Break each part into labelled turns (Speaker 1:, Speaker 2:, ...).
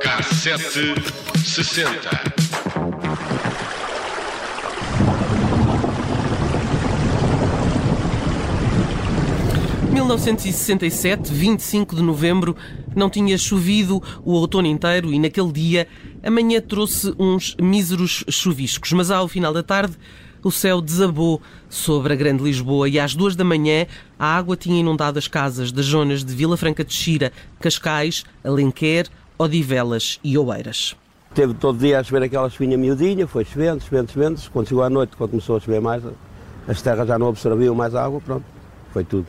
Speaker 1: Cassete sessenta.
Speaker 2: 1967, 25 de novembro, não tinha chovido o outono inteiro e naquele dia a manhã trouxe uns míseros chuviscos, mas ao final da tarde o céu desabou sobre a Grande Lisboa e às duas da manhã a água tinha inundado as casas das zonas de Vila Franca de Xira, Cascais, Alenquer, Odivelas e Oeiras.
Speaker 3: Teve todo dia a chover aquela chuvinha miudinha, foi chovendo, chovendo, chovendo. Quando chegou à noite, quando começou a chover mais, as terras já não absorviam mais água, pronto, foi tudo.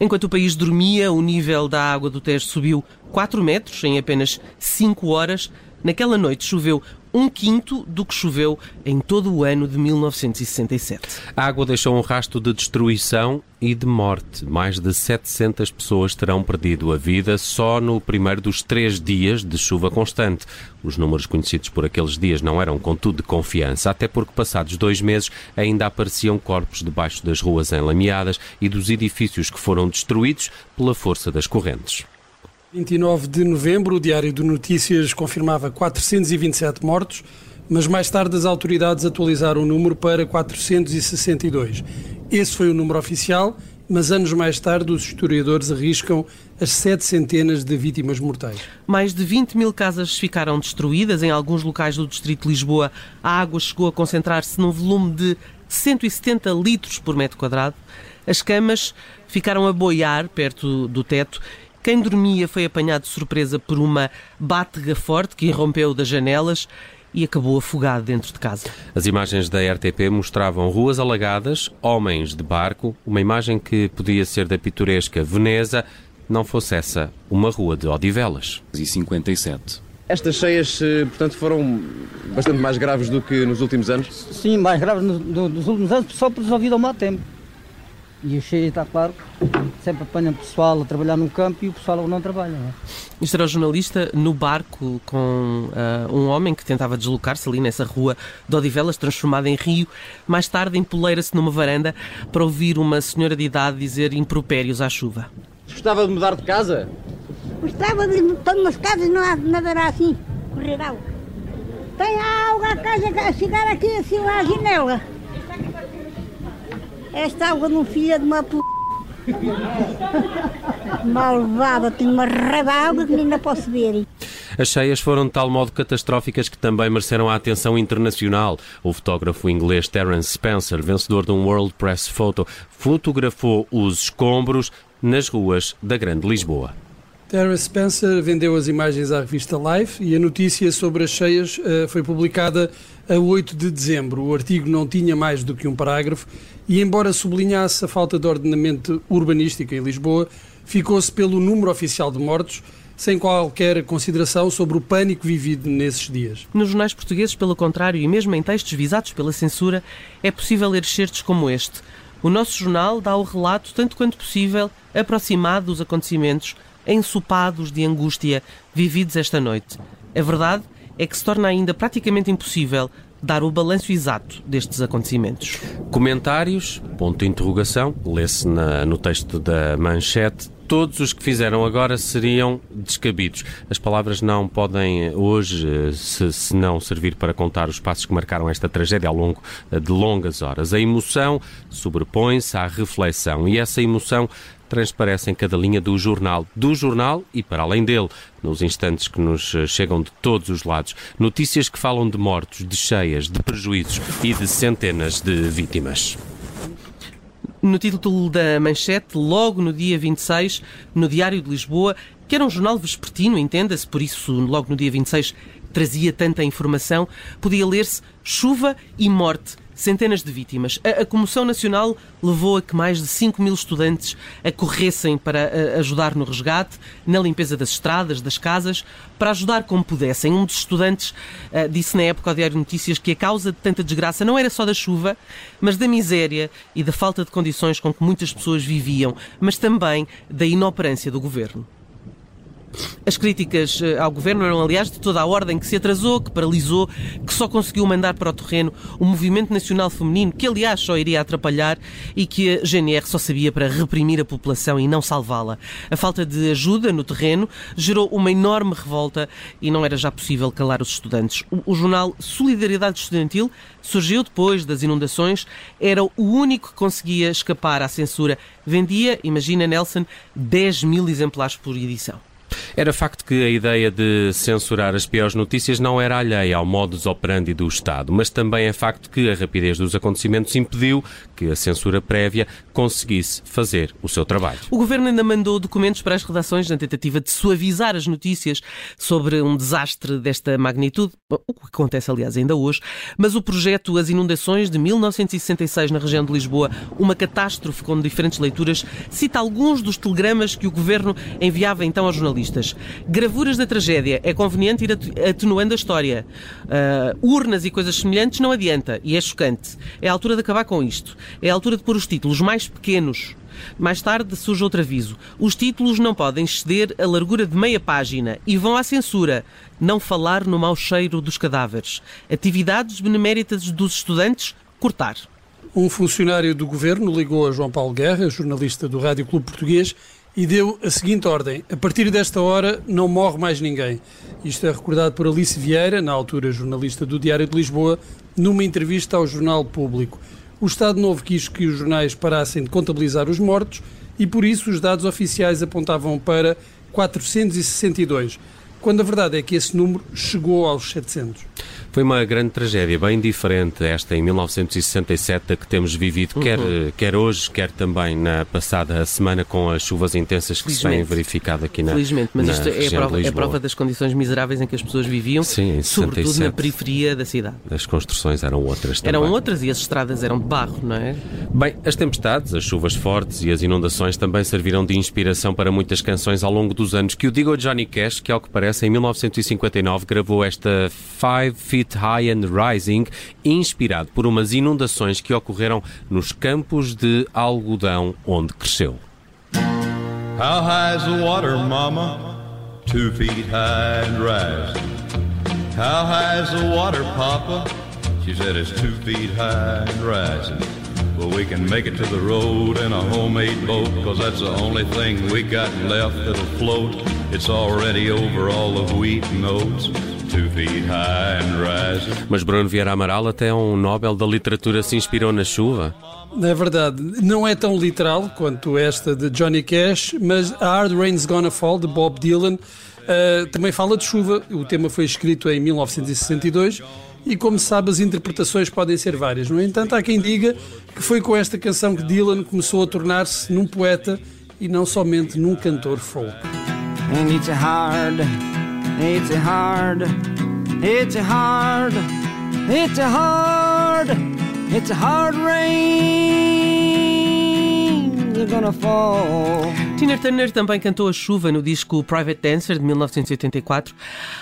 Speaker 2: Enquanto o país dormia, o nível da água do Tejo subiu 4 metros em apenas 5 horas. Naquela noite choveu um quinto do que choveu em todo o ano de 1967.
Speaker 4: A água deixou um rastro de destruição e de morte. Mais de 700 pessoas terão perdido a vida só no primeiro dos três dias de chuva constante. Os números conhecidos por aqueles dias não eram, contudo, de confiança, até porque passados dois meses ainda apareciam corpos debaixo das ruas enlameadas e dos edifícios que foram destruídos pela força das correntes.
Speaker 5: 29 de novembro, o Diário de Notícias confirmava 427 mortos, mas mais tarde as autoridades atualizaram o número para 462. Esse foi o número oficial, mas anos mais tarde os historiadores arriscam as sete centenas de vítimas mortais.
Speaker 2: Mais de 20 mil casas ficaram destruídas. Em alguns locais do Distrito de Lisboa, a água chegou a concentrar-se num volume de 170 litros por metro quadrado. As camas ficaram a boiar perto do teto quem dormia foi apanhado de surpresa por uma bátega forte que irrompeu das janelas e acabou afogado dentro de casa.
Speaker 4: As imagens da RTP mostravam ruas alagadas, homens de barco, uma imagem que podia ser da pitoresca Veneza, não fosse essa uma rua de Odivelas.
Speaker 6: E 57.
Speaker 7: Estas cheias, eh, portanto, foram bastante mais graves do que nos últimos anos?
Speaker 8: Sim, mais graves no, no, nos últimos anos, só por devido ao mau tempo. E o cheio está claro, sempre apanham pessoal a trabalhar no campo e o pessoal não trabalha. Não é?
Speaker 2: Isto era o jornalista no barco com uh, um homem que tentava deslocar-se ali nessa rua de Odivelas, transformada em rio. Mais tarde empoleira-se numa varanda para ouvir uma senhora de idade dizer impropérios à chuva.
Speaker 7: Gostava de mudar de casa?
Speaker 9: Gostava de mudar de casa não há nada assim, correr água. Tem água a casa a chegar aqui assim à janela. Esta água não filha de uma p... Malvada, tenho uma água que nem não posso ver.
Speaker 4: As cheias foram de tal modo catastróficas que também mereceram a atenção internacional. O fotógrafo inglês Terence Spencer, vencedor de um World Press Photo, fotografou os escombros nas ruas da Grande Lisboa.
Speaker 5: Terence Spencer vendeu as imagens à revista Life e a notícia sobre as cheias uh, foi publicada a 8 de dezembro. O artigo não tinha mais do que um parágrafo e, embora sublinhasse a falta de ordenamento urbanístico em Lisboa, ficou-se pelo número oficial de mortos, sem qualquer consideração sobre o pânico vivido nesses dias.
Speaker 2: Nos jornais portugueses, pelo contrário, e mesmo em textos visados pela censura, é possível ler excertos como este. O nosso jornal dá o relato, tanto quanto possível, aproximado dos acontecimentos ensopados de angústia vividos esta noite. A verdade é que se torna ainda praticamente impossível dar o balanço exato destes acontecimentos.
Speaker 4: Comentários, ponto de interrogação, lê-se no texto da manchete. Todos os que fizeram agora seriam descabidos. As palavras não podem hoje, se, se não servir para contar os passos que marcaram esta tragédia ao longo de longas horas. A emoção sobrepõe-se à reflexão e essa emoção transparece em cada linha do jornal, do jornal e para além dele, nos instantes que nos eh, chegam de todos os lados. Notícias que falam de mortos, de cheias, de prejuízos e de centenas de vítimas.
Speaker 2: No título da manchete, logo no dia 26, no Diário de Lisboa, que era um jornal vespertino, entenda-se, por isso, logo no dia 26, trazia tanta informação, podia ler-se Chuva e Morte centenas de vítimas. A, a, comoção nacional levou a que mais de 5 mil estudantes acorressem para a, ajudar no resgate, na limpeza das estradas, das casas, para ajudar como pudessem. Um dos estudantes uh, disse na época ao Diário Notícias que a causa de tanta desgraça não era só da chuva, mas da miséria e da falta de condições com que muitas pessoas viviam, mas também da inoperância do governo. As críticas eh, ao governo eram, aliás, de toda a ordem que se atrasou, que paralisou, que só conseguiu mandar para o terreno o movimento nacional feminino, que aliás só iria atrapalhar e que a GNR só sabia para reprimir a população e não salvá-la. A falta de ajuda no terreno gerou uma enorme revolta e não era já possível calar os estudantes. O, o jornal Solidariedade Estudantil surgiu depois das inundações, era o único que conseguia escapar à censura. Vendia, imagina Nelson, 10 mil exemplares por edição.
Speaker 4: Era facto que a ideia de censurar as piores notícias não era alheia ao modus operandi do Estado, mas também é facto que a rapidez dos acontecimentos impediu que a censura prévia conseguisse fazer o seu trabalho.
Speaker 2: O governo ainda mandou documentos para as redações na tentativa de suavizar as notícias sobre um desastre desta magnitude, o que acontece, aliás, ainda hoje, mas o projeto As Inundações de 1966 na região de Lisboa, uma catástrofe com diferentes leituras, cita alguns dos telegramas que o governo enviava então aos jornalistas. Gravuras da tragédia, é conveniente ir atenuando a história. Uh, urnas e coisas semelhantes não adianta, e é chocante. É a altura de acabar com isto. É a altura de pôr os títulos mais pequenos. Mais tarde surge outro aviso. Os títulos não podem exceder a largura de meia página e vão à censura. Não falar no mau cheiro dos cadáveres. Atividades beneméritas dos estudantes, cortar.
Speaker 5: Um funcionário do governo ligou a João Paulo Guerra, jornalista do Rádio Clube Português, e deu a seguinte ordem: a partir desta hora não morre mais ninguém. Isto é recordado por Alice Vieira, na altura jornalista do Diário de Lisboa, numa entrevista ao Jornal Público. O Estado Novo quis que os jornais parassem de contabilizar os mortos e por isso os dados oficiais apontavam para 462, quando a verdade é que esse número chegou aos 700.
Speaker 4: Foi uma grande tragédia, bem diferente esta em 1967 da que temos vivido, uhum. quer, quer hoje, quer também na passada semana com as chuvas intensas que se têm verificado aqui na
Speaker 2: Felizmente, mas
Speaker 4: na
Speaker 2: isto é prova, é prova, das condições miseráveis em que as pessoas viviam,
Speaker 4: Sim,
Speaker 2: sobretudo na periferia da cidade.
Speaker 4: As construções eram outras também.
Speaker 2: Eram outras e as estradas eram de barro, não é?
Speaker 4: Bem, as tempestades, as chuvas fortes e as inundações também serviram de inspiração para muitas canções ao longo dos anos, que o digo Johnny Cash, que ao que parece em 1959 gravou esta Five Feet Feet High and Rising, inspirado por umas inundações que ocorreram nos campos de algodão onde cresceu. How high is the water, mama? Two feet high and rising. How high is the water, papa? She said it's two feet high and rising. Well, we can make it to the road in a homemade boat, cause that's the only thing we got left that'll float. It's already over all the wheat and oats. Mas Bruno Vieira Amaral, até um Nobel da Literatura, se inspirou na chuva?
Speaker 5: É verdade, não é tão literal quanto esta de Johnny Cash, mas A Hard Rain's Gonna Fall, de Bob Dylan, uh, também fala de chuva. O tema foi escrito em 1962 e, como se sabe, as interpretações podem ser várias. No entanto, há quem diga que foi com esta canção que Dylan começou a tornar-se num poeta e não somente num cantor folk. And it's hard It's a hard, it's a hard, it's a hard, it's a hard rain. They're gonna fall.
Speaker 2: Tina Turner também cantou a chuva no disco Private Dancer de 1984.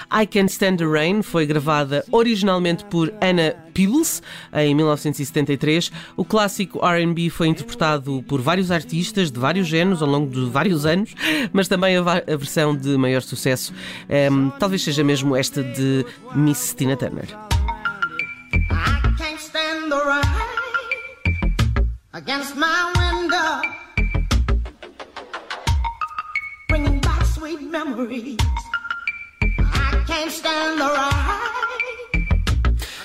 Speaker 2: I Can't Stand the Rain foi gravada originalmente por Anna Peebles em 1973. O clássico R&B foi interpretado por vários artistas de vários géneros ao longo de vários anos, mas também a, a versão de maior sucesso um, talvez seja mesmo esta de Miss Tina Turner. I can't stand the rain against my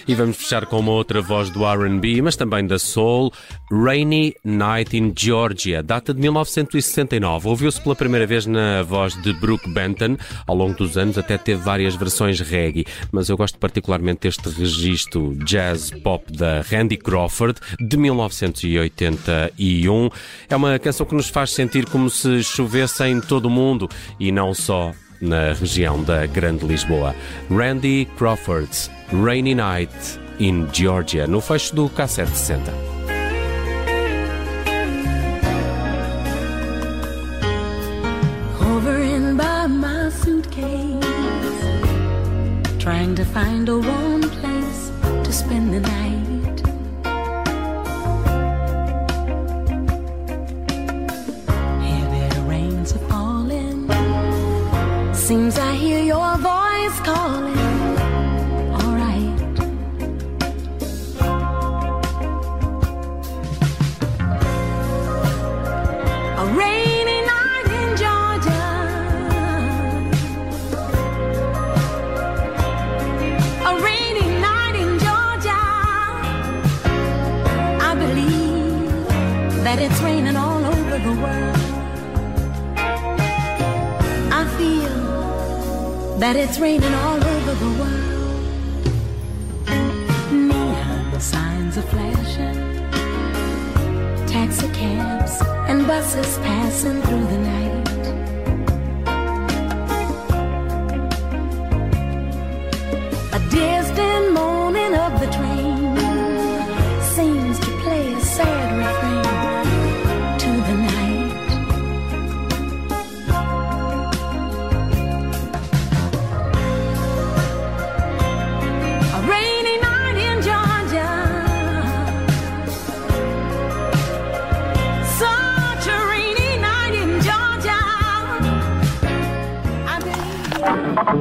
Speaker 4: E vamos fechar com uma outra voz do RB, mas também da Soul, Rainy Night in Georgia, data de 1969. Ouviu-se pela primeira vez na voz de Brooke Benton. Ao longo dos anos até teve várias versões reggae, mas eu gosto particularmente deste registro jazz pop da Randy Crawford, de 1981. É uma canção que nos faz sentir como se chovesse em todo o mundo e não só na região da Grande Lisboa. Randy Crawford's Rainy Night in Georgia, no fecho do K760. Trying to find a warm place to spend the night.
Speaker 6: That it's raining all over the world. Neon signs are flashing, taxi cabs and buses passing through the night.
Speaker 1: K760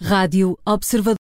Speaker 10: Rádio Observador.